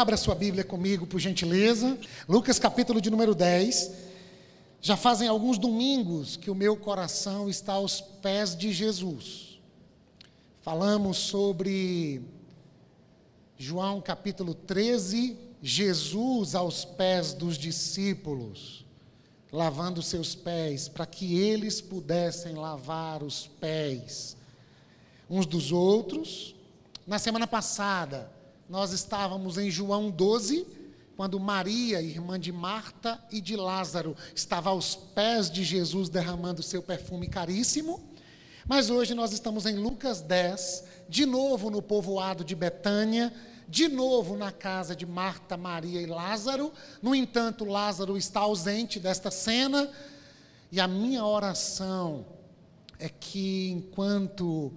abra sua Bíblia comigo, por gentileza. Lucas capítulo de número 10. Já fazem alguns domingos que o meu coração está aos pés de Jesus. Falamos sobre João capítulo 13, Jesus aos pés dos discípulos, lavando seus pés, para que eles pudessem lavar os pés uns dos outros. Na semana passada, nós estávamos em João 12, quando Maria, irmã de Marta e de Lázaro, estava aos pés de Jesus derramando seu perfume caríssimo. Mas hoje nós estamos em Lucas 10, de novo no povoado de Betânia, de novo na casa de Marta, Maria e Lázaro. No entanto, Lázaro está ausente desta cena, e a minha oração é que enquanto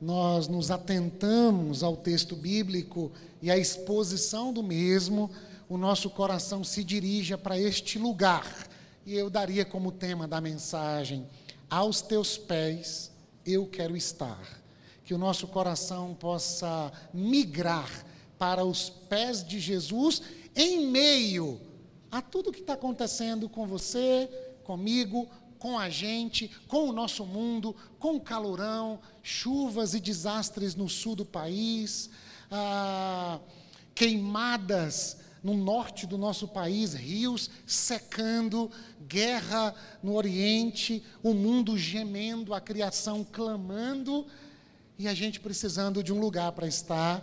nós nos atentamos ao texto bíblico e à exposição do mesmo, o nosso coração se dirija para este lugar. E eu daria como tema da mensagem: Aos teus pés eu quero estar. Que o nosso coração possa migrar para os pés de Jesus em meio a tudo que está acontecendo com você, comigo, com a gente, com o nosso mundo, com o calorão, chuvas e desastres no sul do país, ah, queimadas no norte do nosso país, rios secando, guerra no Oriente, o mundo gemendo, a criação clamando e a gente precisando de um lugar para estar,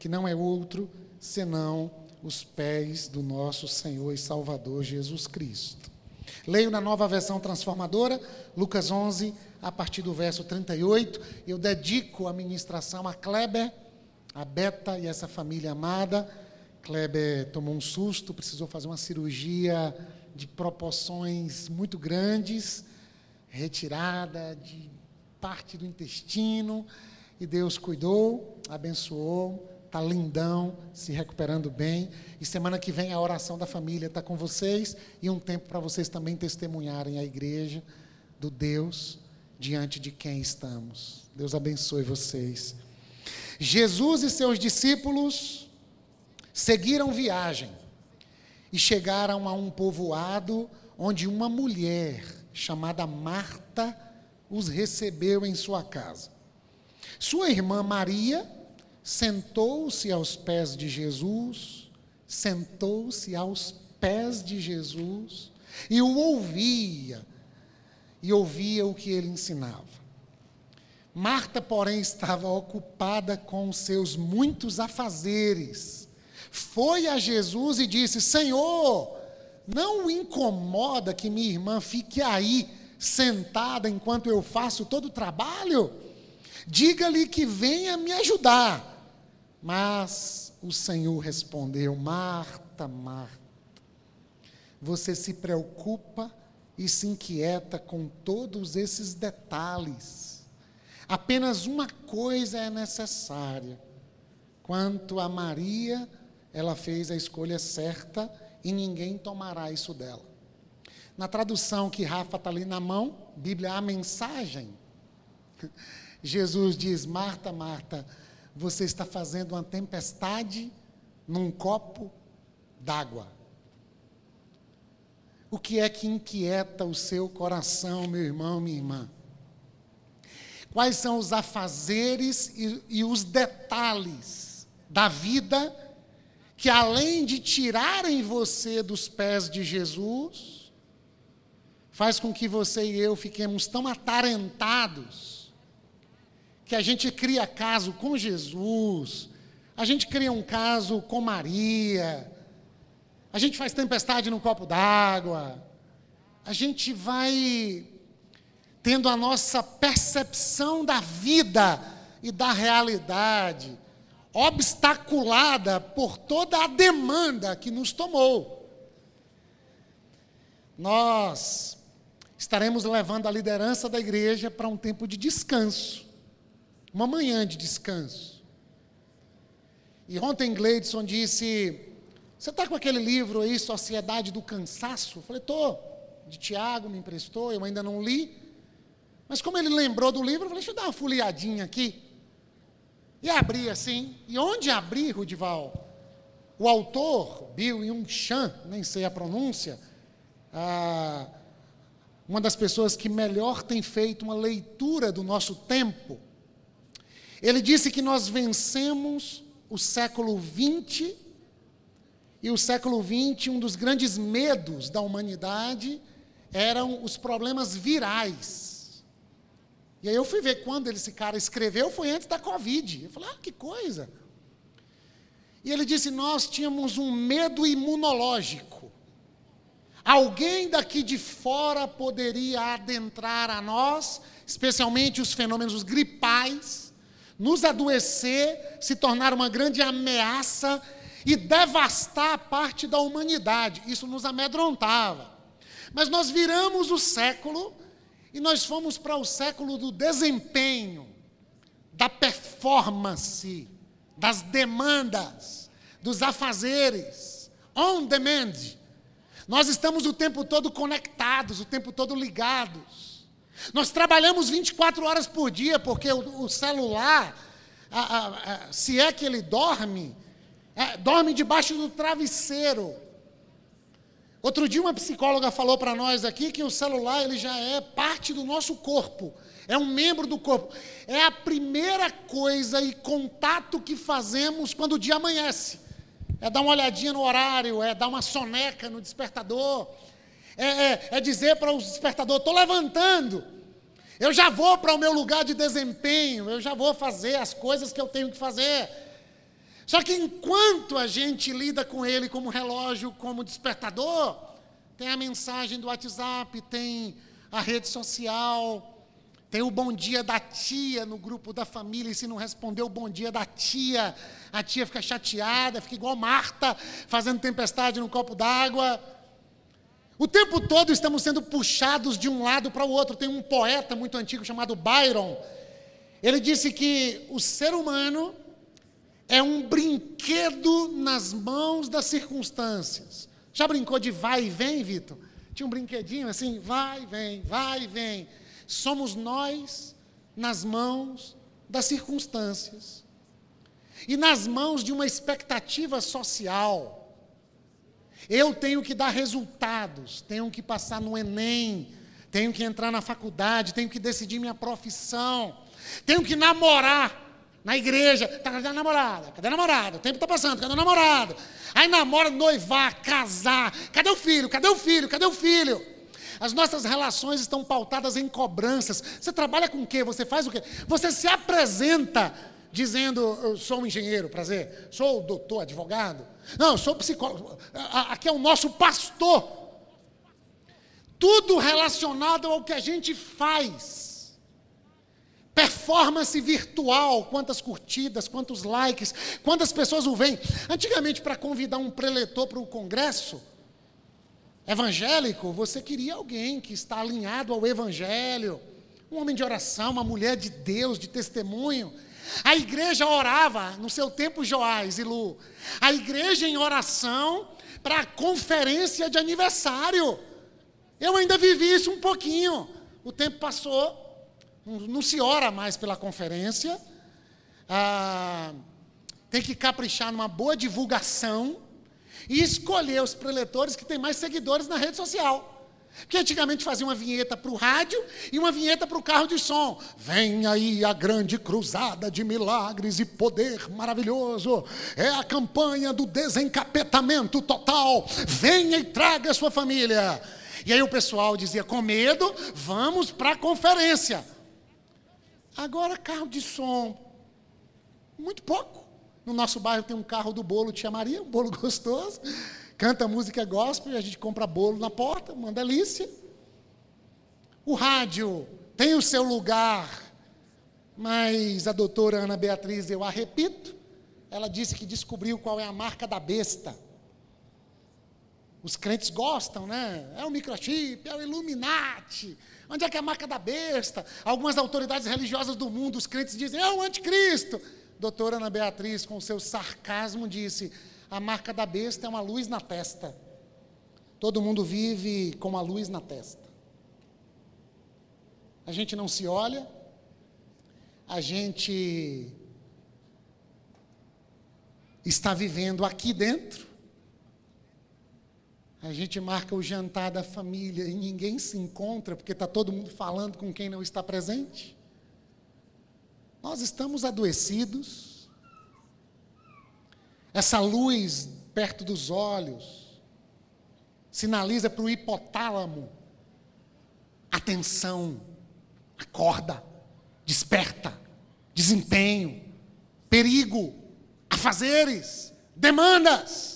que não é outro senão os pés do nosso Senhor e Salvador Jesus Cristo. Leio na nova versão transformadora, Lucas 11, a partir do verso 38. Eu dedico a ministração a Kleber, a Beta e essa família amada. Kleber tomou um susto, precisou fazer uma cirurgia de proporções muito grandes, retirada de parte do intestino, e Deus cuidou, abençoou, está lindão, se recuperando bem. E semana que vem a oração da família está com vocês e um tempo para vocês também testemunharem a igreja do Deus diante de quem estamos. Deus abençoe vocês. Jesus e seus discípulos seguiram viagem e chegaram a um povoado onde uma mulher chamada Marta os recebeu em sua casa. Sua irmã Maria sentou-se aos pés de Jesus, sentou-se aos pés de Jesus e o ouvia, e ouvia o que ele ensinava. Marta, porém, estava ocupada com seus muitos afazeres. Foi a Jesus e disse: Senhor, não incomoda que minha irmã fique aí sentada enquanto eu faço todo o trabalho? Diga-lhe que venha me ajudar. Mas o Senhor respondeu: Marta, Marta, você se preocupa e se inquieta com todos esses detalhes. Apenas uma coisa é necessária. Quanto a Maria, ela fez a escolha certa e ninguém tomará isso dela. Na tradução que Rafa está ali na mão, Bíblia, a mensagem, Jesus diz: Marta, Marta, você está fazendo uma tempestade num copo d'água. O que é que inquieta o seu coração, meu irmão, minha irmã? Quais são os afazeres e, e os detalhes da vida que, além de tirarem você dos pés de Jesus, faz com que você e eu fiquemos tão atarentados que a gente cria caso com Jesus, a gente cria um caso com Maria, a gente faz tempestade no copo d'água, a gente vai tendo a nossa percepção da vida e da realidade obstaculada por toda a demanda que nos tomou. Nós estaremos levando a liderança da igreja para um tempo de descanso uma manhã de descanso. E ontem Gleidson disse: Você está com aquele livro aí, Sociedade do Cansaço? Eu falei: Estou. De Tiago me emprestou, eu ainda não li. Mas como ele lembrou do livro, eu falei: Deixa eu dar uma folheadinha aqui. E abri assim. E onde abri, Rudival? O autor, Bill Yung-chan, nem sei a pronúncia, ah, uma das pessoas que melhor tem feito uma leitura do nosso tempo, ele disse que nós vencemos o século XX, e o século XX, um dos grandes medos da humanidade eram os problemas virais. E aí eu fui ver quando esse cara escreveu, foi antes da Covid. Eu falei, ah, que coisa. E ele disse: Nós tínhamos um medo imunológico. Alguém daqui de fora poderia adentrar a nós, especialmente os fenômenos gripais, nos adoecer, se tornar uma grande ameaça e devastar parte da humanidade. Isso nos amedrontava. Mas nós viramos o século e nós fomos para o século do desempenho, da performance, das demandas, dos afazeres, on demand. Nós estamos o tempo todo conectados, o tempo todo ligados. Nós trabalhamos 24 horas por dia, porque o, o celular, a, a, a, se é que ele dorme, é, dorme debaixo do travesseiro. Outro dia uma psicóloga falou para nós aqui que o celular ele já é parte do nosso corpo é um membro do corpo. É a primeira coisa e contato que fazemos quando o dia amanhece. É dar uma olhadinha no horário, é dar uma soneca no despertador, é, é, é dizer para o despertador: estou levantando, eu já vou para o meu lugar de desempenho, eu já vou fazer as coisas que eu tenho que fazer. Só que enquanto a gente lida com ele como relógio, como despertador, tem a mensagem do WhatsApp, tem a rede social, tem o bom dia da tia no grupo da família, e se não responder o bom dia da tia, a tia fica chateada, fica igual Marta, fazendo tempestade no copo d'água. O tempo todo estamos sendo puxados de um lado para o outro. Tem um poeta muito antigo chamado Byron. Ele disse que o ser humano é um brinquedo nas mãos das circunstâncias. Já brincou de vai e vem, Vitor? Tinha um brinquedinho assim, vai e vem, vai e vem. Somos nós nas mãos das circunstâncias e nas mãos de uma expectativa social. Eu tenho que dar resultados, tenho que passar no Enem, tenho que entrar na faculdade, tenho que decidir minha profissão, tenho que namorar na igreja. Tá, cadê a namorada? Cadê a namorada? O tempo está passando, cadê o namorado? Aí namora, noivar, casar. Cadê o filho? Cadê o filho? Cadê o filho? As nossas relações estão pautadas em cobranças. Você trabalha com o quê? Você faz o quê? Você se apresenta dizendo, eu sou um engenheiro, prazer, sou doutor, advogado. Não, eu sou psicólogo. Aqui é o nosso pastor. Tudo relacionado ao que a gente faz. Performance virtual, quantas curtidas, quantos likes, quantas pessoas o veem. Antigamente, para convidar um preletor para o congresso, evangélico, você queria alguém que está alinhado ao evangelho, um homem de oração, uma mulher de Deus, de testemunho. A igreja orava no seu tempo, Joás e Lu. A igreja em oração para a conferência de aniversário. Eu ainda vivi isso um pouquinho. O tempo passou, não, se ora mais pela conferência. Ah, tem que caprichar numa boa divulgação e escolher os preletores que têm mais seguidores na rede social. Porque antigamente fazia uma vinheta para o rádio e uma vinheta para o carro de som. Vem aí a grande cruzada de milagres e poder maravilhoso. É a campanha do desencapetamento total. Venha e traga a sua família. E aí o pessoal dizia, com medo, vamos para a conferência. Agora carro de som, muito pouco. No nosso bairro tem um carro do bolo Tia Maria, um bolo gostoso. Canta música gospel a gente compra bolo na porta, uma delícia. O rádio tem o seu lugar, mas a doutora Ana Beatriz, eu a repito, ela disse que descobriu qual é a marca da besta. Os crentes gostam, né? É o microchip, é o Illuminati. Onde é que é a marca da besta? Algumas autoridades religiosas do mundo, os crentes dizem, é o anticristo doutora Ana Beatriz, com seu sarcasmo, disse: a marca da besta é uma luz na testa. Todo mundo vive com uma luz na testa. A gente não se olha, a gente está vivendo aqui dentro. A gente marca o jantar da família e ninguém se encontra porque está todo mundo falando com quem não está presente. Nós estamos adoecidos. Essa luz perto dos olhos sinaliza para o hipotálamo: atenção, acorda, desperta, desempenho, perigo, afazeres, demandas.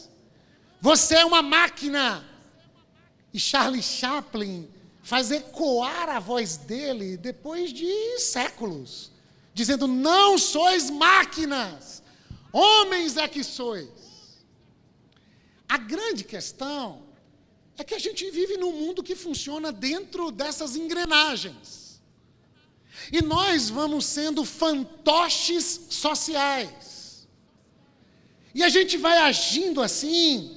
Você é uma máquina. E Charlie Chaplin faz ecoar a voz dele depois de séculos dizendo: Não sois máquinas, homens é que sois. A grande questão é que a gente vive num mundo que funciona dentro dessas engrenagens. E nós vamos sendo fantoches sociais. E a gente vai agindo assim,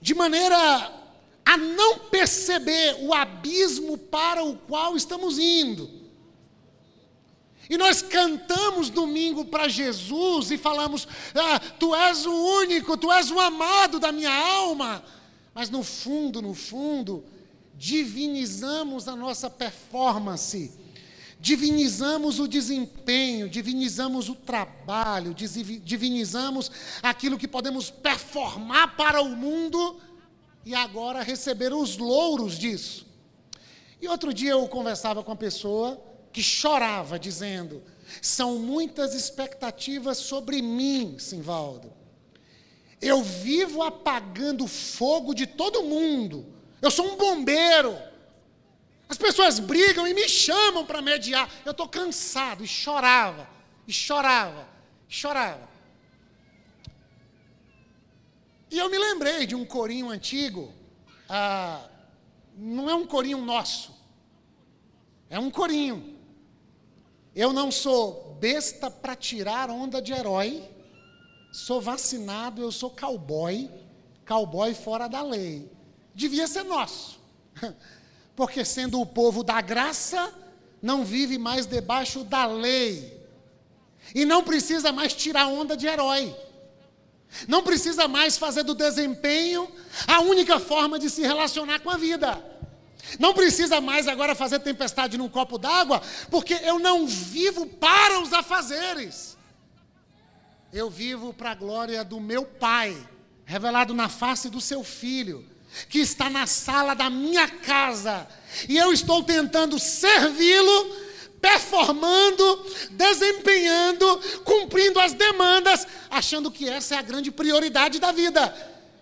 de maneira a não perceber o abismo para o qual estamos indo. E nós cantamos domingo para Jesus e falamos: ah, Tu és o único, Tu és o amado da minha alma. Mas no fundo, no fundo, divinizamos a nossa performance, divinizamos o desempenho, divinizamos o trabalho, divinizamos aquilo que podemos performar para o mundo e agora receber os louros disso. E outro dia eu conversava com uma pessoa que chorava, dizendo: São muitas expectativas sobre mim, Simvaldo. Eu vivo apagando o fogo de todo mundo. Eu sou um bombeiro. As pessoas brigam e me chamam para mediar. Eu estou cansado. E chorava, e chorava, e chorava. E eu me lembrei de um corinho antigo. Ah, não é um corinho nosso. É um corinho. Eu não sou besta para tirar onda de herói. Sou vacinado, eu sou cowboy, cowboy fora da lei. Devia ser nosso. Porque sendo o povo da graça, não vive mais debaixo da lei. E não precisa mais tirar onda de herói. Não precisa mais fazer do desempenho a única forma de se relacionar com a vida. Não precisa mais agora fazer tempestade num copo d'água, porque eu não vivo para os afazeres. Eu vivo para a glória do meu Pai, revelado na face do seu Filho, que está na sala da minha casa, e eu estou tentando servi-lo, performando, desempenhando, cumprindo as demandas, achando que essa é a grande prioridade da vida.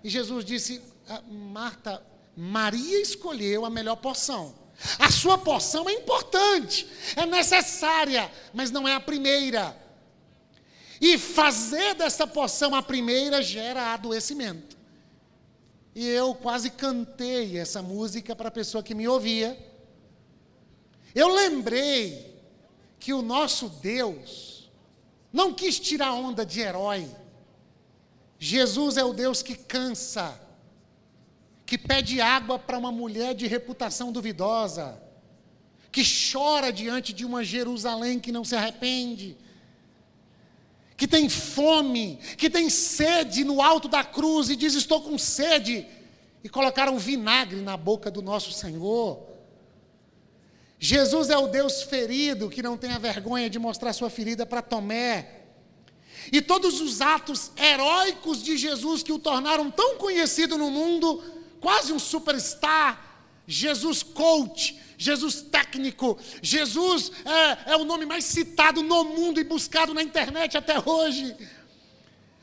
E Jesus disse: ah, Marta, Maria escolheu a melhor porção. A sua porção é importante, é necessária, mas não é a primeira. E fazer dessa porção a primeira gera adoecimento. E eu quase cantei essa música para a pessoa que me ouvia. Eu lembrei que o nosso Deus não quis tirar onda de herói. Jesus é o Deus que cansa que pede água para uma mulher de reputação duvidosa, que chora diante de uma Jerusalém que não se arrepende, que tem fome, que tem sede no alto da cruz e diz: Estou com sede, e colocaram vinagre na boca do nosso Senhor. Jesus é o Deus ferido que não tem a vergonha de mostrar sua ferida para Tomé. E todos os atos heróicos de Jesus que o tornaram tão conhecido no mundo quase um superstar. Jesus coach, Jesus técnico, Jesus é, é o nome mais citado no mundo e buscado na internet até hoje.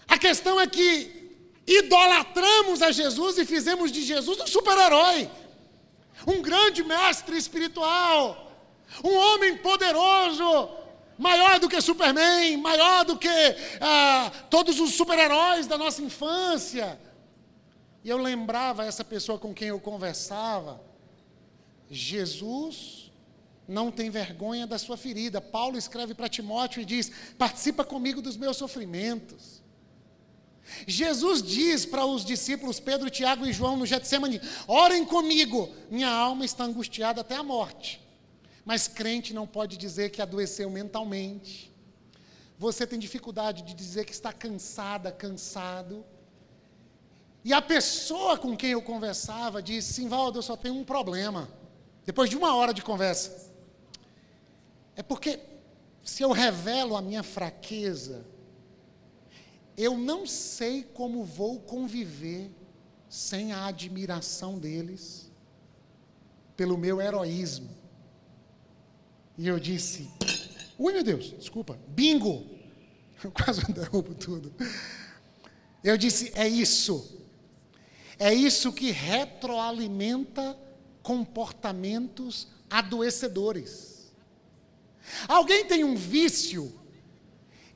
A questão é que idolatramos a Jesus e fizemos de Jesus um super-herói, um grande mestre espiritual, um homem poderoso, maior do que Superman, maior do que ah, todos os super-heróis da nossa infância. E eu lembrava essa pessoa com quem eu conversava, Jesus não tem vergonha da sua ferida. Paulo escreve para Timóteo e diz: participa comigo dos meus sofrimentos. Jesus diz para os discípulos Pedro, Tiago e João no Getsemane: orem comigo, minha alma está angustiada até a morte. Mas crente não pode dizer que adoeceu mentalmente. você tem dificuldade de dizer que está cansada, cansado. E a pessoa com quem eu conversava disse: Simvaldo, eu só tenho um problema. Depois de uma hora de conversa. É porque se eu revelo a minha fraqueza, eu não sei como vou conviver sem a admiração deles pelo meu heroísmo. E eu disse: Ui, meu Deus, desculpa, bingo! Eu quase derrubo tudo. Eu disse: É isso. É isso que retroalimenta comportamentos adoecedores. Alguém tem um vício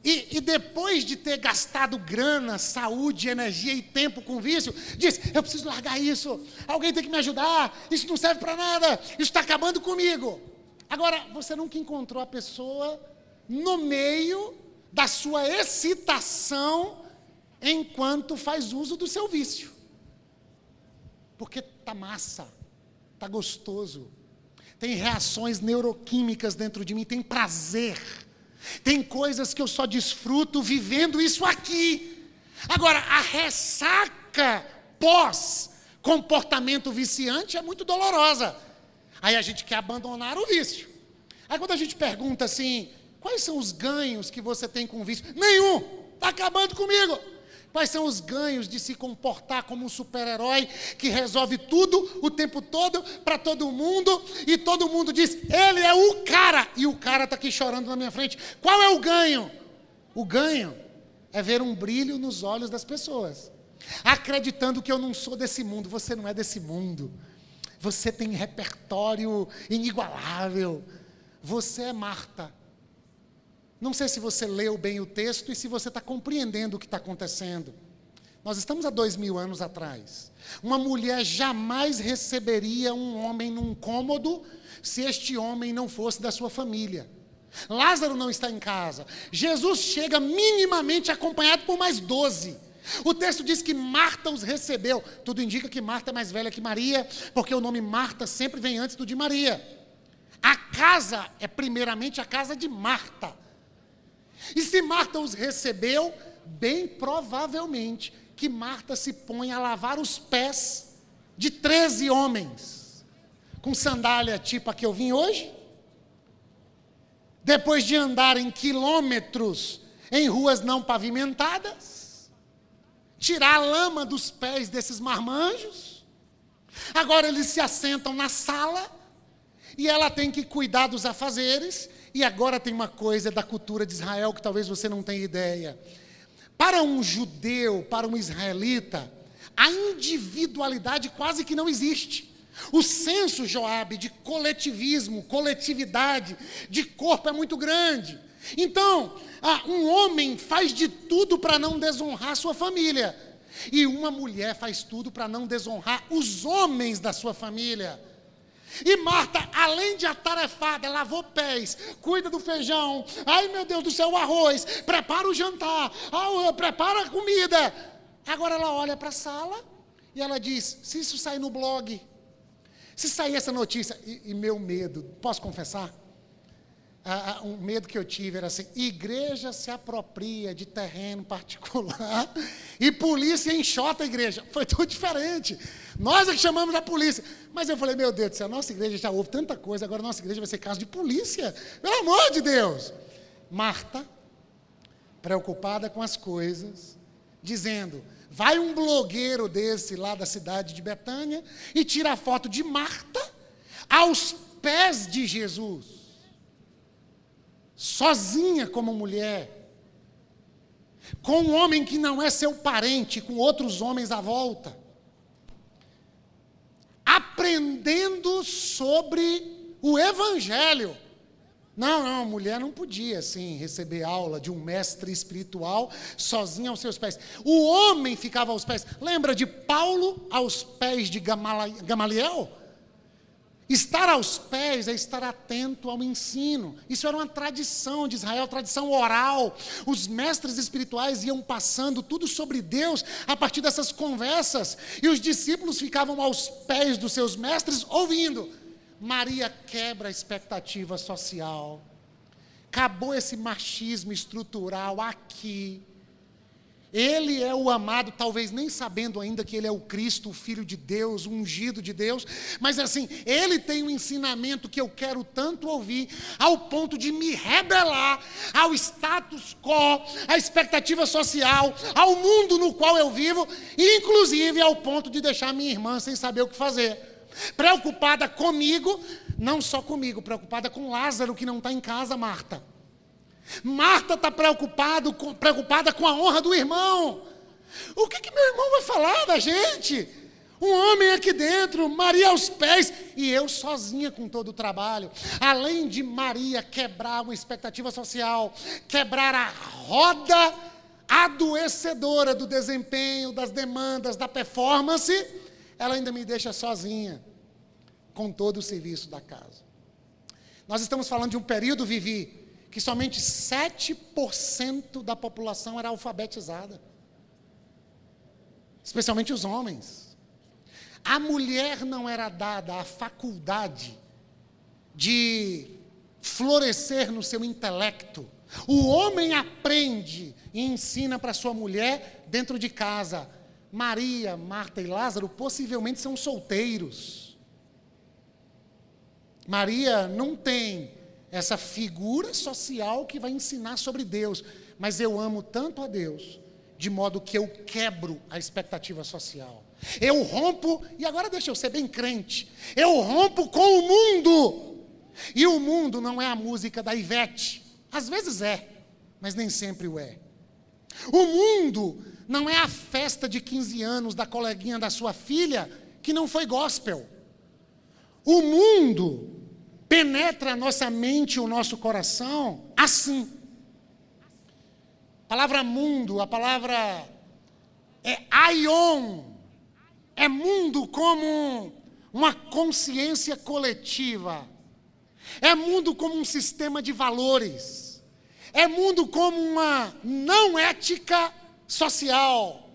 e, e, depois de ter gastado grana, saúde, energia e tempo com vício, diz: Eu preciso largar isso. Alguém tem que me ajudar. Isso não serve para nada. Isso está acabando comigo. Agora, você nunca encontrou a pessoa no meio da sua excitação enquanto faz uso do seu vício. Porque tá massa, tá gostoso. Tem reações neuroquímicas dentro de mim, tem prazer tem coisas que eu só desfruto vivendo isso aqui. Agora, a ressaca pós comportamento viciante é muito dolorosa. Aí a gente quer abandonar o vício. Aí quando a gente pergunta assim, quais são os ganhos que você tem com o vício? Nenhum, está acabando comigo. Quais são os ganhos de se comportar como um super-herói que resolve tudo o tempo todo para todo mundo e todo mundo diz: ele é o cara e o cara está aqui chorando na minha frente. Qual é o ganho? O ganho é ver um brilho nos olhos das pessoas, acreditando que eu não sou desse mundo. Você não é desse mundo. Você tem repertório inigualável. Você é Marta. Não sei se você leu bem o texto e se você está compreendendo o que está acontecendo. Nós estamos há dois mil anos atrás. Uma mulher jamais receberia um homem num cômodo se este homem não fosse da sua família. Lázaro não está em casa. Jesus chega minimamente acompanhado por mais doze. O texto diz que Marta os recebeu. Tudo indica que Marta é mais velha que Maria, porque o nome Marta sempre vem antes do de Maria. A casa é primeiramente a casa de Marta. E se Marta os recebeu, bem provavelmente que Marta se põe a lavar os pés de 13 homens, com sandália tipo a que eu vim hoje. Depois de andarem quilômetros em ruas não pavimentadas, tirar a lama dos pés desses marmanjos. Agora eles se assentam na sala e ela tem que cuidar dos afazeres e agora tem uma coisa da cultura de Israel que talvez você não tenha ideia. Para um judeu, para um israelita, a individualidade quase que não existe. O senso, Joabe, de coletivismo, coletividade, de corpo é muito grande. Então, um homem faz de tudo para não desonrar sua família. E uma mulher faz tudo para não desonrar os homens da sua família. E Marta, além de atarefada, lavou pés, cuida do feijão. Ai meu Deus do céu, o arroz, prepara o jantar, ah, prepara a comida. Agora ela olha para a sala e ela diz: se isso sair no blog, se sair essa notícia, e, e meu medo, posso confessar? Um medo que eu tive era assim: igreja se apropria de terreno particular e polícia enxota a igreja. Foi tudo diferente. Nós é que chamamos a polícia. Mas eu falei: meu Deus do céu, nossa igreja já houve tanta coisa, agora nossa igreja vai ser caso de polícia. Pelo amor de Deus. Marta, preocupada com as coisas, dizendo: vai um blogueiro desse lá da cidade de Betânia e tira a foto de Marta aos pés de Jesus sozinha como mulher, com um homem que não é seu parente, com outros homens à volta, aprendendo sobre o Evangelho. Não, não, a mulher não podia assim receber aula de um mestre espiritual sozinha aos seus pés. O homem ficava aos pés. Lembra de Paulo aos pés de Gamaliel? Estar aos pés é estar atento ao ensino. Isso era uma tradição de Israel, tradição oral. Os mestres espirituais iam passando tudo sobre Deus a partir dessas conversas. E os discípulos ficavam aos pés dos seus mestres ouvindo. Maria quebra a expectativa social, Acabou esse machismo estrutural aqui. Ele é o amado, talvez nem sabendo ainda que ele é o Cristo, o Filho de Deus, o ungido de Deus, mas assim, ele tem um ensinamento que eu quero tanto ouvir, ao ponto de me rebelar ao status quo, à expectativa social, ao mundo no qual eu vivo, inclusive ao ponto de deixar minha irmã sem saber o que fazer. Preocupada comigo, não só comigo, preocupada com Lázaro que não está em casa, Marta. Marta está preocupada com a honra do irmão. O que, que meu irmão vai falar da gente? Um homem aqui dentro, Maria aos pés, e eu sozinha com todo o trabalho. Além de Maria quebrar uma expectativa social, quebrar a roda adoecedora do desempenho, das demandas, da performance, ela ainda me deixa sozinha com todo o serviço da casa. Nós estamos falando de um período, Vivi, que somente 7% da população era alfabetizada. Especialmente os homens. A mulher não era dada a faculdade de florescer no seu intelecto. O homem aprende e ensina para sua mulher dentro de casa. Maria, Marta e Lázaro possivelmente são solteiros. Maria não tem essa figura social que vai ensinar sobre Deus. Mas eu amo tanto a Deus, de modo que eu quebro a expectativa social. Eu rompo, e agora deixa eu ser bem crente, eu rompo com o mundo. E o mundo não é a música da Ivete. Às vezes é, mas nem sempre o é. O mundo não é a festa de 15 anos da coleguinha da sua filha que não foi gospel. O mundo penetra a nossa mente e o nosso coração assim. A palavra mundo, a palavra é aion, é mundo como uma consciência coletiva, é mundo como um sistema de valores, é mundo como uma não ética social,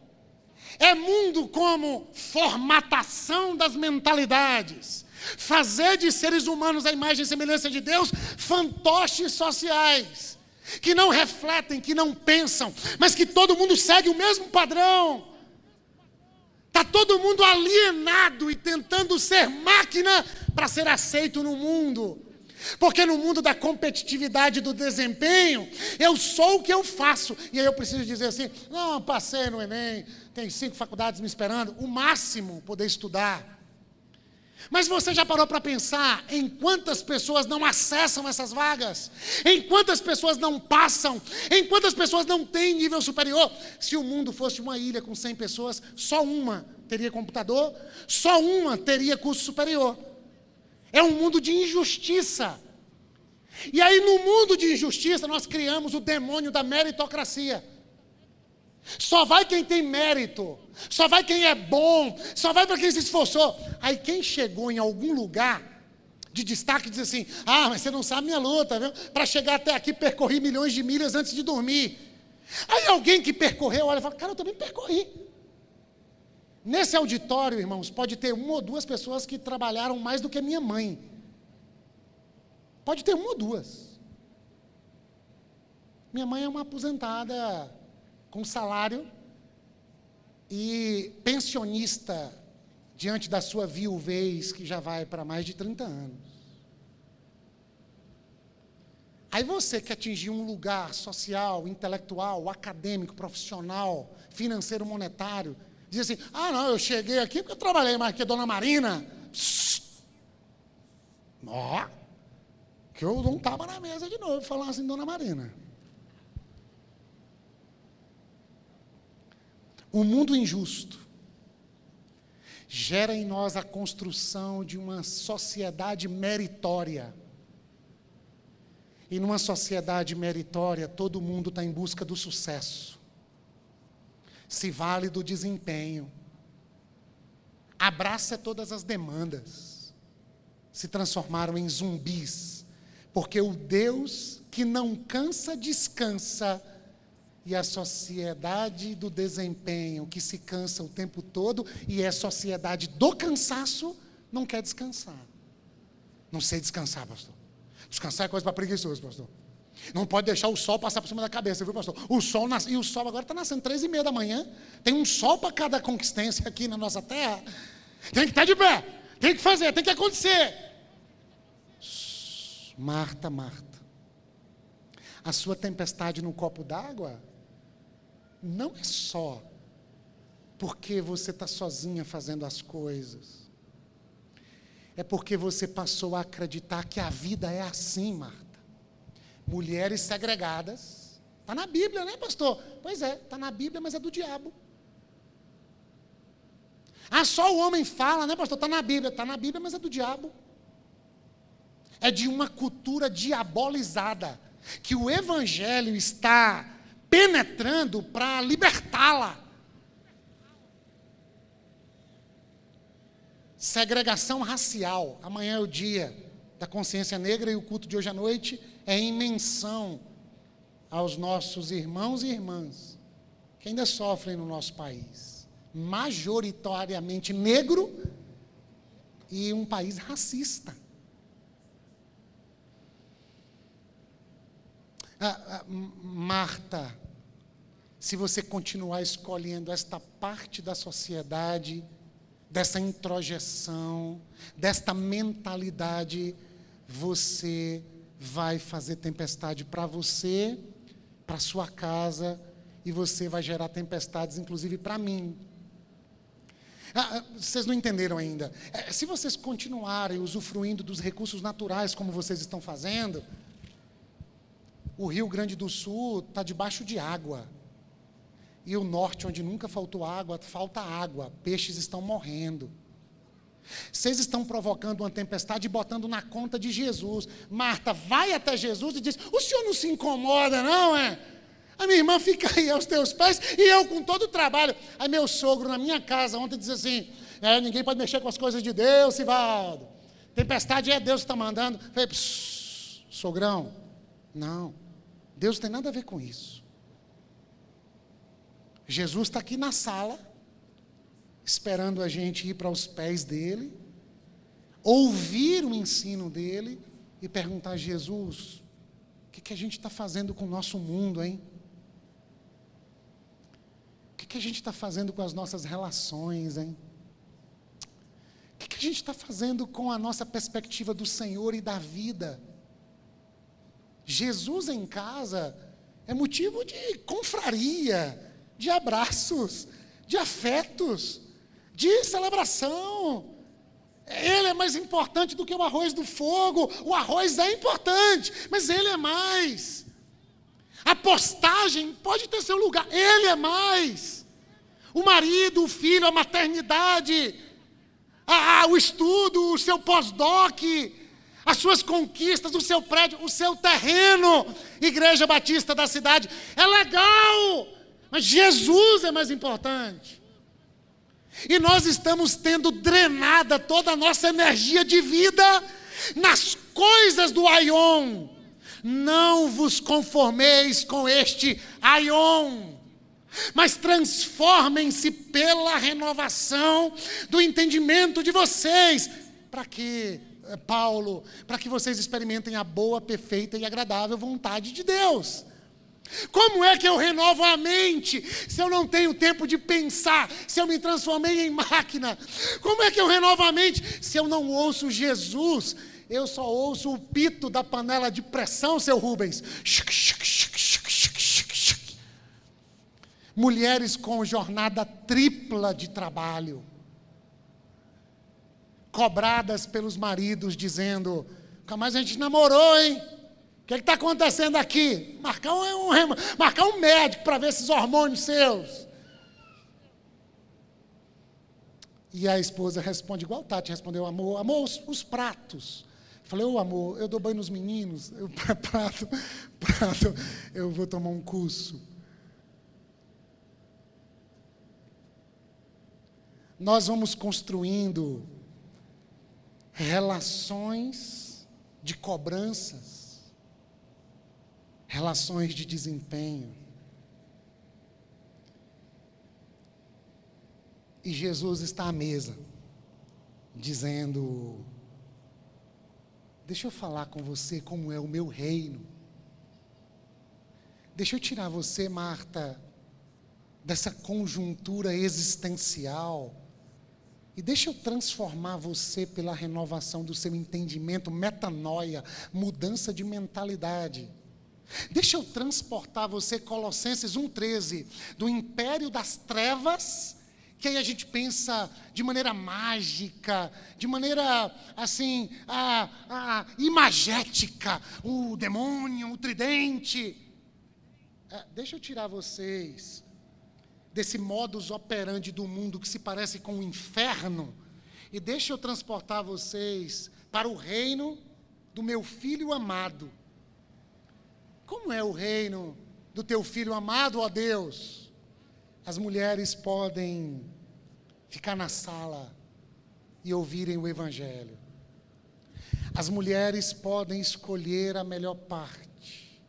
é mundo como formatação das mentalidades fazer de seres humanos a imagem e semelhança de Deus fantoches sociais, que não refletem, que não pensam, mas que todo mundo segue o mesmo padrão. Está todo mundo alienado e tentando ser máquina para ser aceito no mundo. Porque no mundo da competitividade do desempenho, eu sou o que eu faço. E aí eu preciso dizer assim: não, passei no Enem, tem cinco faculdades me esperando, o máximo poder estudar. Mas você já parou para pensar em quantas pessoas não acessam essas vagas? Em quantas pessoas não passam? Em quantas pessoas não têm nível superior? Se o mundo fosse uma ilha com 100 pessoas, só uma teria computador, só uma teria curso superior. É um mundo de injustiça. E aí, no mundo de injustiça, nós criamos o demônio da meritocracia. Só vai quem tem mérito, só vai quem é bom, só vai para quem se esforçou. Aí quem chegou em algum lugar de destaque diz assim: Ah, mas você não sabe minha luta, viu? Para chegar até aqui percorri milhões de milhas antes de dormir. Aí alguém que percorreu olha e fala: Cara, eu também percorri. Nesse auditório, irmãos, pode ter uma ou duas pessoas que trabalharam mais do que minha mãe. Pode ter uma ou duas. Minha mãe é uma aposentada com salário e pensionista diante da sua viuvez, que já vai para mais de 30 anos. Aí você que atingir um lugar social, intelectual, acadêmico, profissional, financeiro, monetário, diz assim: ah, não, eu cheguei aqui porque eu trabalhei mais que a dona Marina. Ó, que eu não estava na mesa de novo falar assim, dona Marina. O mundo injusto gera em nós a construção de uma sociedade meritória. E numa sociedade meritória, todo mundo está em busca do sucesso, se vale do desempenho, abraça todas as demandas, se transformaram em zumbis, porque o Deus que não cansa, descansa e a sociedade do desempenho que se cansa o tempo todo e é sociedade do cansaço, não quer descansar. Não sei descansar, pastor. Descansar é coisa para preguiçoso, pastor. Não pode deixar o sol passar por cima da cabeça, viu, pastor? O sol nasce, e o sol agora está nascendo três e meia da manhã. Tem um sol para cada conquistência aqui na nossa terra. Tem que estar de pé. Tem que fazer, tem que acontecer. Marta, Marta. A sua tempestade no copo d'água não é só porque você está sozinha fazendo as coisas. É porque você passou a acreditar que a vida é assim, Marta. Mulheres segregadas. Está na Bíblia, né, pastor? Pois é, está na Bíblia, mas é do diabo. Ah, só o homem fala, né, pastor? Está na Bíblia. Está na Bíblia, mas é do diabo. É de uma cultura diabolizada. Que o Evangelho está penetrando para libertá-la. Segregação racial. Amanhã é o dia da consciência negra e o culto de hoje à noite é em menção aos nossos irmãos e irmãs que ainda sofrem no nosso país. Majoritariamente negro e um país racista. Ah, ah, Marta, se você continuar escolhendo esta parte da sociedade, dessa introjeção, desta mentalidade, você vai fazer tempestade para você, para sua casa, e você vai gerar tempestades, inclusive para mim. Ah, ah, vocês não entenderam ainda. É, se vocês continuarem usufruindo dos recursos naturais como vocês estão fazendo, o Rio Grande do Sul está debaixo de água. E o norte, onde nunca faltou água, falta água. Peixes estão morrendo. Vocês estão provocando uma tempestade e botando na conta de Jesus. Marta vai até Jesus e diz: O senhor não se incomoda, não é? A minha irmã fica aí aos teus pés e eu com todo o trabalho. Aí meu sogro na minha casa ontem disse assim: é, ninguém pode mexer com as coisas de Deus, Sivaldo. Tempestade é Deus que está mandando. Falei, sogrão, não. Deus não tem nada a ver com isso. Jesus está aqui na sala esperando a gente ir para os pés dele, ouvir o ensino dele e perguntar a Jesus: o que, que a gente está fazendo com o nosso mundo, hein? O que, que a gente está fazendo com as nossas relações, hein? O que, que a gente está fazendo com a nossa perspectiva do Senhor e da vida? Jesus em casa é motivo de confraria, de abraços, de afetos de celebração. Ele é mais importante do que o arroz do fogo. O arroz é importante, mas ele é mais. A postagem pode ter seu lugar, ele é mais. O marido, o filho, a maternidade, a, a, o estudo, o seu pós-doc, as suas conquistas, o seu prédio, o seu terreno, Igreja Batista da cidade, é legal, mas Jesus é mais importante. E nós estamos tendo drenada toda a nossa energia de vida nas coisas do Aion. Não vos conformeis com este Aion, mas transformem-se pela renovação do entendimento de vocês. Para quê, Paulo? Para que vocês experimentem a boa, perfeita e agradável vontade de Deus. Como é que eu renovo a mente se eu não tenho tempo de pensar, se eu me transformei em máquina? Como é que eu renovo a mente se eu não ouço Jesus? Eu só ouço o pito da panela de pressão, seu Rubens. Mulheres com jornada tripla de trabalho, cobradas pelos maridos, dizendo: nunca mais a gente namorou, hein? O que está acontecendo aqui? Marcar um, um, marcar um médico para ver esses hormônios seus. E a esposa responde igual Tati respondeu, amor, amor, os, os pratos. Eu falei, ô oh, amor, eu dou banho nos meninos, eu prato, prato, eu vou tomar um curso. Nós vamos construindo relações de cobranças relações de desempenho. E Jesus está à mesa, dizendo: Deixa eu falar com você como é o meu reino. Deixa eu tirar você, Marta, dessa conjuntura existencial. E deixa eu transformar você pela renovação do seu entendimento, metanoia, mudança de mentalidade. Deixa eu transportar você, Colossenses 1,13, do império das trevas, que aí a gente pensa de maneira mágica, de maneira assim, ah, ah, imagética, o demônio, o tridente. É, deixa eu tirar vocês desse modus operandi do mundo que se parece com o inferno, e deixa eu transportar vocês para o reino do meu filho amado. Como é o reino do teu filho amado, ó Deus? As mulheres podem ficar na sala e ouvirem o Evangelho. As mulheres podem escolher a melhor parte.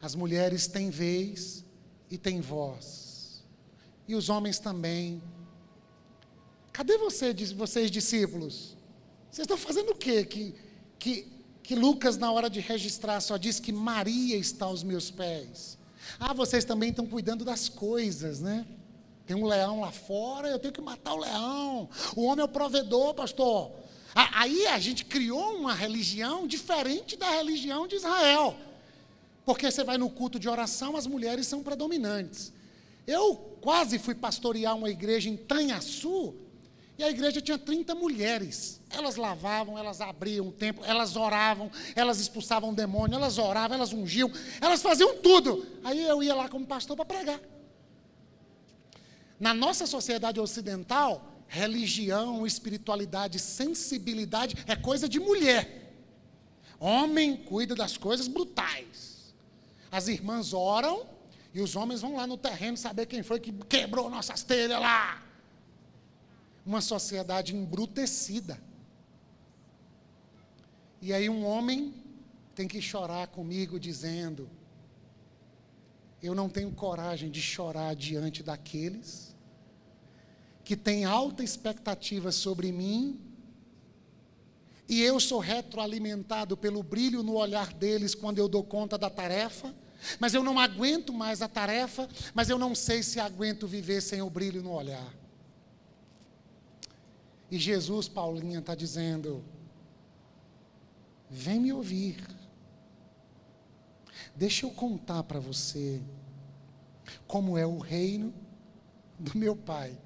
As mulheres têm vez e têm voz e os homens também. Cadê você, vocês discípulos? Vocês estão fazendo o quê? Que, que, que Lucas, na hora de registrar, só diz que Maria está aos meus pés. Ah, vocês também estão cuidando das coisas, né? Tem um leão lá fora, eu tenho que matar o leão. O homem é o provedor, pastor. Aí a gente criou uma religião diferente da religião de Israel. Porque você vai no culto de oração, as mulheres são predominantes. Eu quase fui pastorear uma igreja em Tanhaçu, e a igreja tinha 30 mulheres. Elas lavavam, elas abriam o templo, elas oravam, elas expulsavam demônio, elas oravam, elas ungiam, elas faziam tudo. Aí eu ia lá como pastor para pregar. Na nossa sociedade ocidental, religião, espiritualidade, sensibilidade é coisa de mulher. Homem cuida das coisas brutais. As irmãs oram, e os homens vão lá no terreno saber quem foi que quebrou nossas telhas lá. Uma sociedade embrutecida. E aí um homem tem que chorar comigo dizendo: Eu não tenho coragem de chorar diante daqueles que têm alta expectativa sobre mim e eu sou retroalimentado pelo brilho no olhar deles quando eu dou conta da tarefa mas eu não aguento mais a tarefa, mas eu não sei se aguento viver sem o brilho no olhar. E Jesus, Paulinha, está dizendo: vem me ouvir. Deixa eu contar para você como é o reino do meu Pai.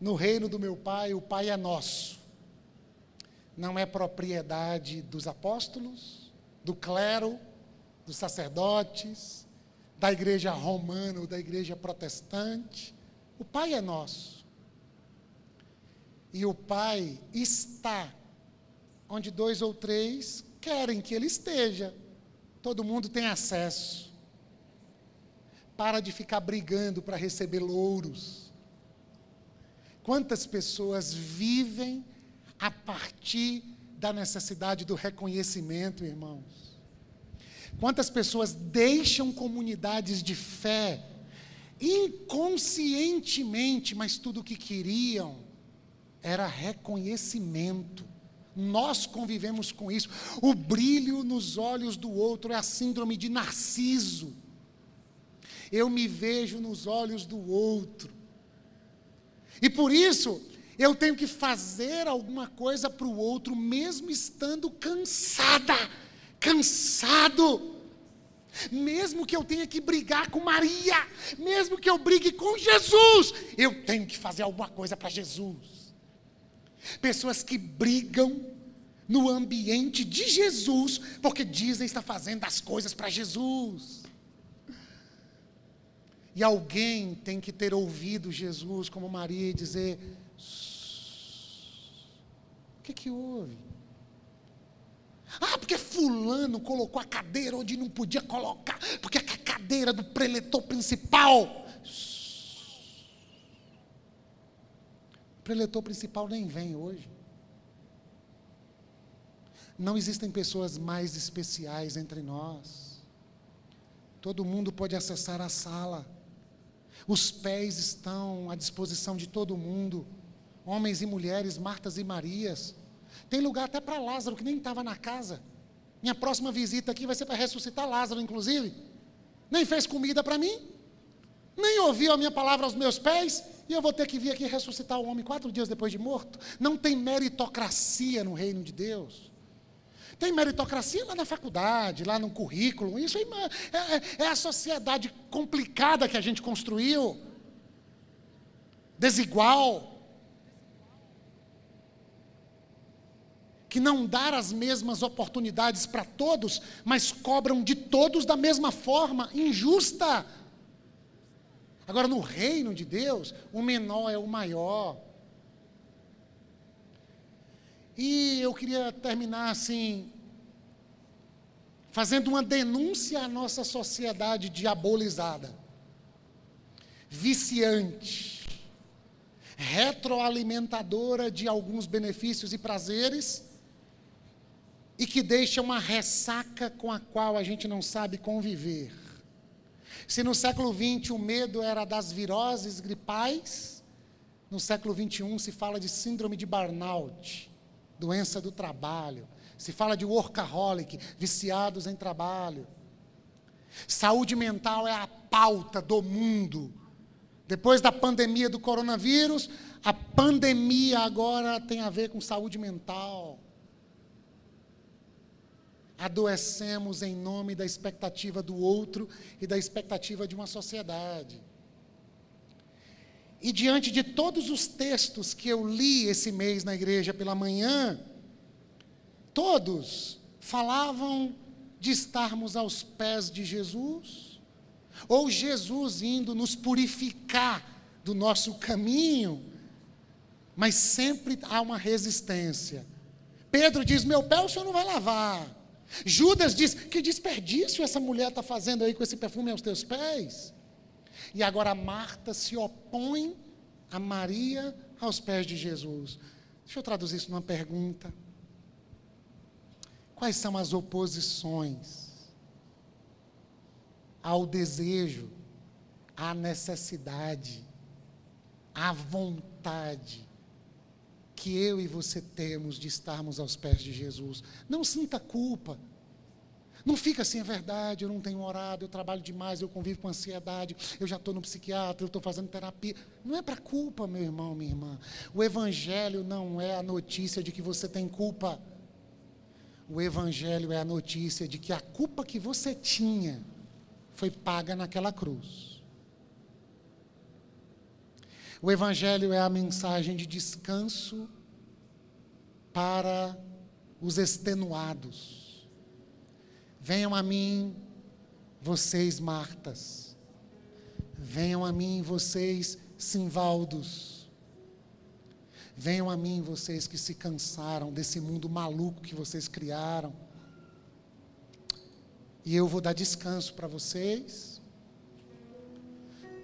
No reino do meu Pai, o Pai é nosso. Não é propriedade dos apóstolos, do clero, dos sacerdotes, da igreja romana ou da igreja protestante. O Pai é nosso. E o Pai está onde dois ou três querem que Ele esteja. Todo mundo tem acesso. Para de ficar brigando para receber louros. Quantas pessoas vivem a partir da necessidade do reconhecimento, irmãos? Quantas pessoas deixam comunidades de fé inconscientemente, mas tudo o que queriam era reconhecimento. Nós convivemos com isso. O brilho nos olhos do outro é a síndrome de Narciso. Eu me vejo nos olhos do outro. E por isso, eu tenho que fazer alguma coisa para o outro, mesmo estando cansada cansado. Mesmo que eu tenha que brigar com Maria, mesmo que eu brigue com Jesus, eu tenho que fazer alguma coisa para Jesus. Pessoas que brigam no ambiente de Jesus, porque dizem estar fazendo as coisas para Jesus. E alguém tem que ter ouvido Jesus como Maria e dizer: o que, que houve? Ah, porque fulano colocou a cadeira onde não podia colocar, porque é a cadeira do preletor principal. O preletor principal nem vem hoje. Não existem pessoas mais especiais entre nós. Todo mundo pode acessar a sala. Os pés estão à disposição de todo mundo. Homens e mulheres, Martas e Marias. Tem lugar até para Lázaro, que nem estava na casa. Minha próxima visita aqui vai ser para ressuscitar Lázaro, inclusive. nem fez comida para mim, nem ouviu a minha palavra aos meus pés, e eu vou ter que vir aqui ressuscitar o homem quatro dias depois de morto. Não tem meritocracia no reino de Deus. Tem meritocracia lá na faculdade, lá no currículo. Isso é, é, é a sociedade complicada que a gente construiu. Desigual. Que não dá as mesmas oportunidades para todos, mas cobram de todos da mesma forma, injusta. Agora, no reino de Deus, o menor é o maior. E eu queria terminar assim, fazendo uma denúncia à nossa sociedade diabolizada, viciante, retroalimentadora de alguns benefícios e prazeres, e que deixa uma ressaca com a qual a gente não sabe conviver. Se no século XX o medo era das viroses gripais, no século XXI se fala de síndrome de burnout doença do trabalho. Se fala de workaholic, viciados em trabalho. Saúde mental é a pauta do mundo. Depois da pandemia do coronavírus, a pandemia agora tem a ver com saúde mental. Adoecemos em nome da expectativa do outro e da expectativa de uma sociedade. E diante de todos os textos que eu li esse mês na igreja pela manhã, todos falavam de estarmos aos pés de Jesus, ou Jesus indo nos purificar do nosso caminho, mas sempre há uma resistência. Pedro diz: Meu pé o senhor não vai lavar. Judas diz: Que desperdício essa mulher está fazendo aí com esse perfume aos teus pés. E agora Marta se opõe a Maria aos pés de Jesus. Deixa eu traduzir isso numa pergunta. Quais são as oposições ao desejo, à necessidade, à vontade que eu e você temos de estarmos aos pés de Jesus? Não sinta culpa. Não fica assim, é verdade, eu não tenho orado, eu trabalho demais, eu convivo com ansiedade, eu já estou no psiquiatra, eu estou fazendo terapia. Não é para culpa, meu irmão, minha irmã. O Evangelho não é a notícia de que você tem culpa. O Evangelho é a notícia de que a culpa que você tinha foi paga naquela cruz. O Evangelho é a mensagem de descanso para os extenuados Venham a mim, vocês Martas. Venham a mim, vocês Simvaldos. Venham a mim, vocês que se cansaram desse mundo maluco que vocês criaram. E eu vou dar descanso para vocês.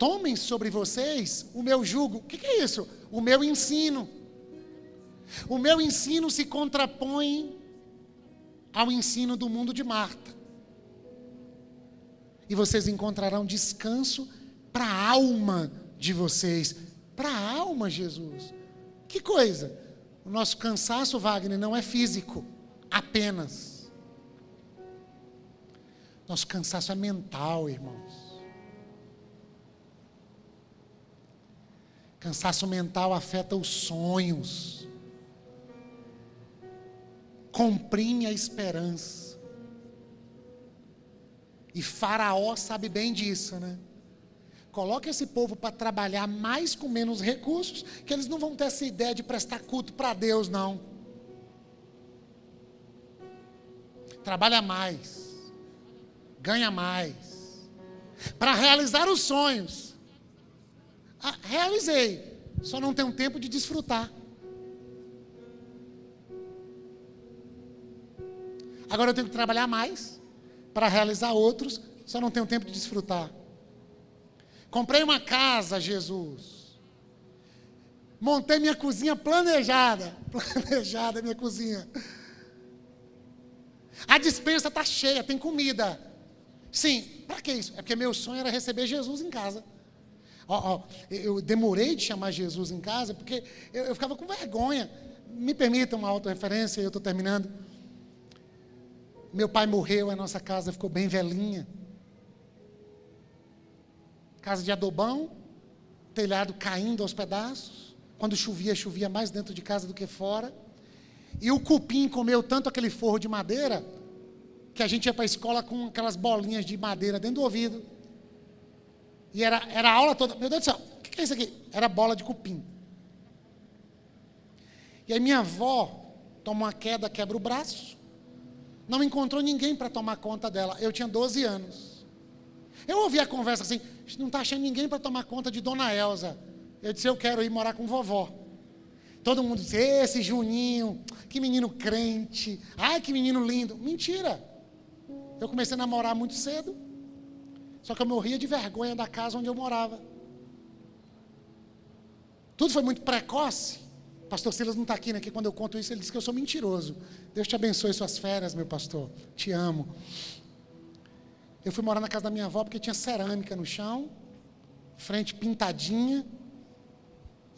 Tomem sobre vocês o meu jugo. O que, é isso? O meu ensino. O meu ensino se contrapõe ao ensino do mundo de Marta. E vocês encontrarão descanso para a alma de vocês. Para a alma, Jesus. Que coisa! O nosso cansaço, Wagner, não é físico apenas. Nosso cansaço é mental, irmãos. Cansaço mental afeta os sonhos comprime a esperança. E Faraó sabe bem disso, né? Coloque esse povo para trabalhar mais com menos recursos, que eles não vão ter essa ideia de prestar culto para Deus, não. Trabalha mais, ganha mais, para realizar os sonhos. Ah, realizei, só não tenho tempo de desfrutar. Agora eu tenho que trabalhar mais para realizar outros, só não tenho tempo de desfrutar. Comprei uma casa, Jesus. Montei minha cozinha planejada. Planejada minha cozinha. A dispensa está cheia, tem comida. Sim, para que isso? É porque meu sonho era receber Jesus em casa. Ó, ó, eu demorei de chamar Jesus em casa porque eu, eu ficava com vergonha. Me permita uma autorreferência, eu estou terminando. Meu pai morreu, a nossa casa ficou bem velhinha. Casa de adobão, telhado caindo aos pedaços. Quando chovia, chovia mais dentro de casa do que fora. E o cupim comeu tanto aquele forro de madeira que a gente ia para a escola com aquelas bolinhas de madeira dentro do ouvido. E era, era a aula toda. Meu Deus do céu, o que é isso aqui? Era bola de cupim. E aí minha avó toma uma queda, quebra o braço. Não encontrou ninguém para tomar conta dela. Eu tinha 12 anos. Eu ouvi a conversa assim, não está achando ninguém para tomar conta de Dona Elza. Eu disse, eu quero ir morar com vovó. Todo mundo disse, esse Juninho, que menino crente, ai que menino lindo. Mentira. Eu comecei a namorar muito cedo. Só que eu morria de vergonha da casa onde eu morava. Tudo foi muito precoce. Pastor Silas não está aqui, né? Que quando eu conto isso, ele diz que eu sou mentiroso. Deus te abençoe suas férias, meu pastor. Te amo. Eu fui morar na casa da minha avó porque tinha cerâmica no chão, frente pintadinha.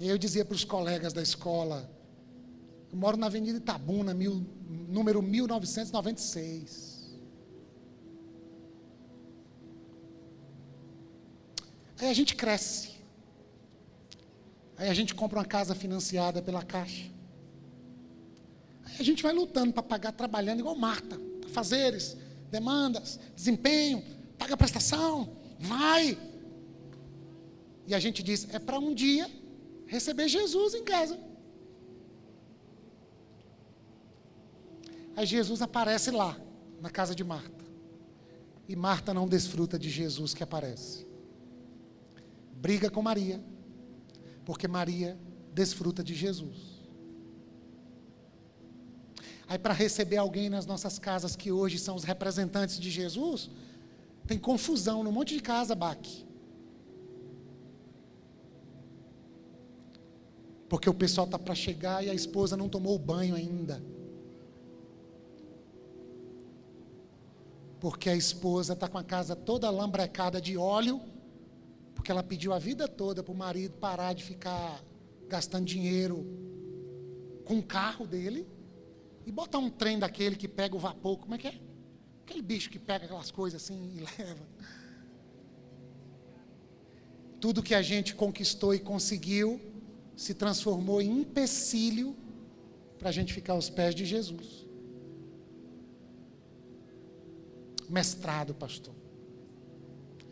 E eu dizia para os colegas da escola: eu moro na Avenida Itabuna, mil, número 1996. Aí a gente cresce. Aí a gente compra uma casa financiada pela Caixa. Aí a gente vai lutando para pagar, trabalhando igual Marta. Fazeres, demandas, desempenho, paga prestação, vai. E a gente diz: é para um dia receber Jesus em casa. Aí Jesus aparece lá, na casa de Marta. E Marta não desfruta de Jesus que aparece briga com Maria, porque Maria desfruta de Jesus. Aí, para receber alguém nas nossas casas que hoje são os representantes de Jesus, tem confusão num monte de casa, baque. Porque o pessoal está para chegar e a esposa não tomou o banho ainda. Porque a esposa está com a casa toda lambrecada de óleo porque ela pediu a vida toda para o marido parar de ficar gastando dinheiro com o carro dele e botar um trem daquele que pega o vapor. Como é que é? Aquele bicho que pega aquelas coisas assim e leva. Tudo que a gente conquistou e conseguiu se transformou em empecilho para a gente ficar aos pés de Jesus. Mestrado, pastor.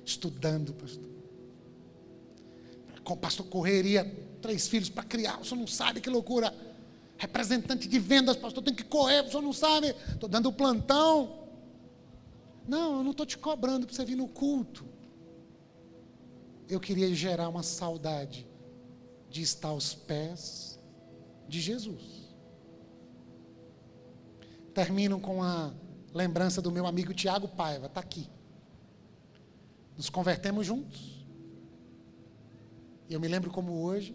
Estudando, pastor pastor correria, três filhos para criar, o senhor não sabe que loucura. Representante de vendas, pastor, tem que correr, o senhor não sabe. Estou dando plantão. Não, eu não estou te cobrando para você vir no culto. Eu queria gerar uma saudade de estar aos pés de Jesus. Termino com a lembrança do meu amigo Tiago Paiva, está aqui. Nos convertemos juntos. Eu me lembro como hoje,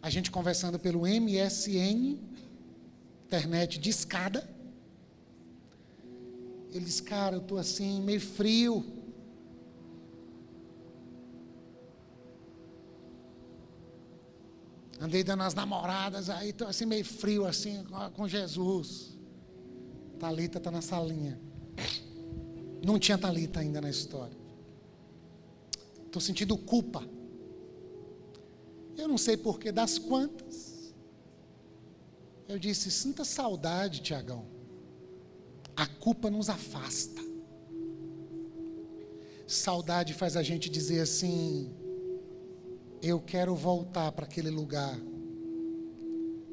a gente conversando pelo MSN, internet de escada. Ele disse, cara, eu estou assim, meio frio. Andei dando as namoradas, aí estou assim meio frio, assim, com Jesus. Talita está na salinha. Não tinha Talita ainda na história. Estou sentindo culpa. Eu não sei porquê das quantas. Eu disse: sinta saudade, Tiagão. A culpa nos afasta. Saudade faz a gente dizer assim: eu quero voltar para aquele lugar.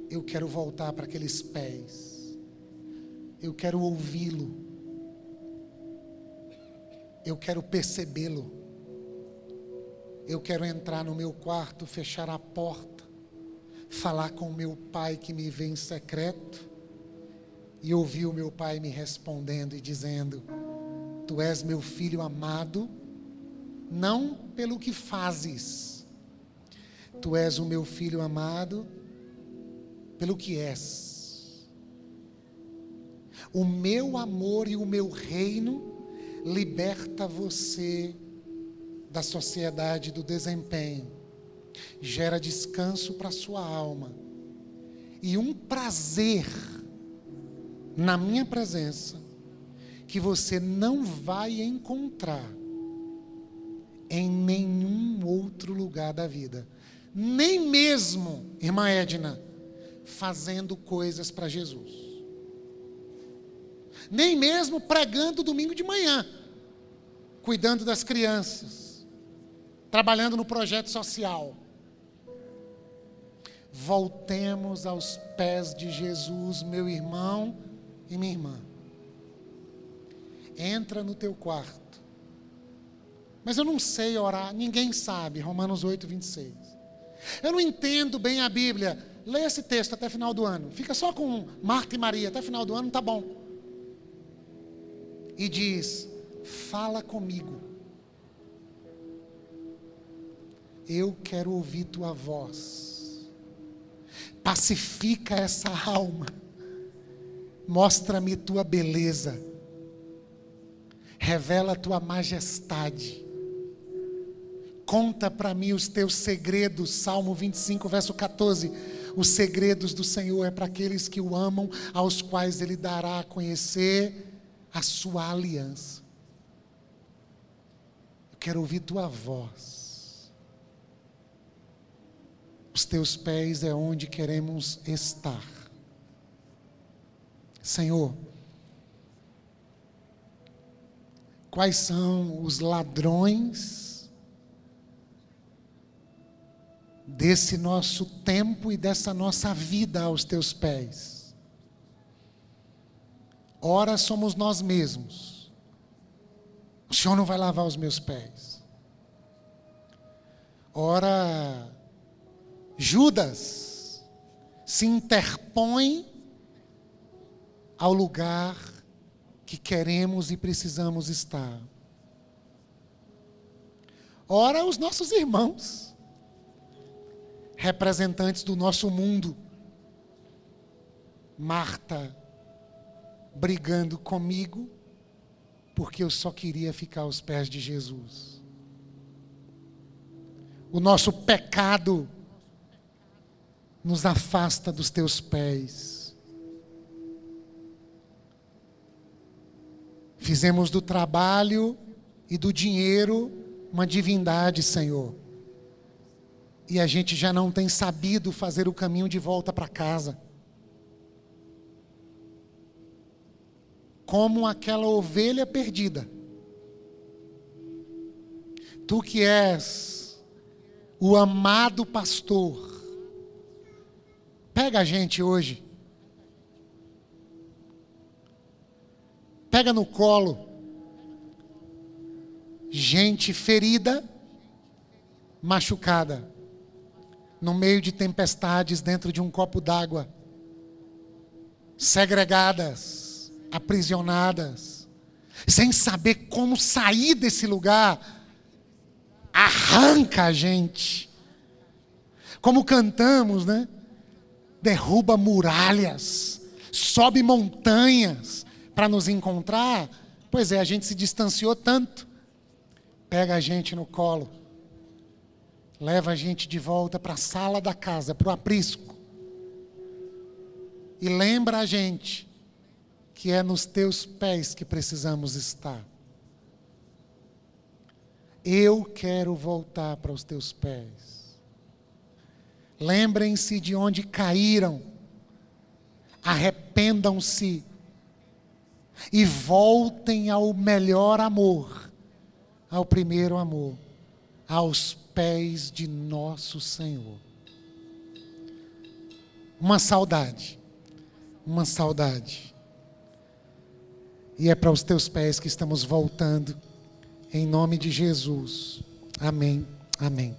Eu quero voltar para aqueles pés. Eu quero ouvi-lo. Eu quero percebê-lo. Eu quero entrar no meu quarto, fechar a porta, falar com o meu pai que me vê em secreto e ouvir o meu pai me respondendo e dizendo: Tu és meu filho amado, não pelo que fazes, tu és o meu filho amado pelo que és. O meu amor e o meu reino liberta você da sociedade do desempenho, gera descanso para a sua alma e um prazer na minha presença que você não vai encontrar em nenhum outro lugar da vida. Nem mesmo, irmã Edna, fazendo coisas para Jesus. Nem mesmo pregando domingo de manhã, cuidando das crianças, trabalhando no projeto social. Voltemos aos pés de Jesus, meu irmão e minha irmã. Entra no teu quarto. Mas eu não sei orar, ninguém sabe, Romanos 8, 26. Eu não entendo bem a Bíblia. Leia esse texto até final do ano. Fica só com Marta e Maria até final do ano, tá bom. E diz: Fala comigo. Eu quero ouvir tua voz. Pacifica essa alma. Mostra-me tua beleza. Revela tua majestade. Conta para mim os teus segredos. Salmo 25, verso 14. Os segredos do Senhor é para aqueles que o amam, aos quais ele dará a conhecer a sua aliança. Eu quero ouvir tua voz. Os teus pés é onde queremos estar. Senhor, quais são os ladrões desse nosso tempo e dessa nossa vida aos teus pés? Ora somos nós mesmos. O Senhor não vai lavar os meus pés. Ora, Judas se interpõe ao lugar que queremos e precisamos estar. Ora, os nossos irmãos, representantes do nosso mundo, Marta, brigando comigo, porque eu só queria ficar aos pés de Jesus. O nosso pecado nos afasta dos teus pés. Fizemos do trabalho e do dinheiro uma divindade, Senhor. E a gente já não tem sabido fazer o caminho de volta para casa. Como aquela ovelha perdida. Tu que és o amado pastor, pega a gente hoje. Pega no colo gente ferida, machucada, no meio de tempestades, dentro de um copo d'água, segregadas, aprisionadas, sem saber como sair desse lugar, arranca a gente. Como cantamos, né? Derruba muralhas, sobe montanhas para nos encontrar. Pois é, a gente se distanciou tanto pega a gente no colo, leva a gente de volta para a sala da casa, para o aprisco, e lembra a gente que é nos teus pés que precisamos estar. Eu quero voltar para os teus pés. Lembrem-se de onde caíram, arrependam-se e voltem ao melhor amor ao primeiro amor, aos pés de nosso Senhor. Uma saudade, uma saudade. E é para os teus pés que estamos voltando, em nome de Jesus. Amém, amém.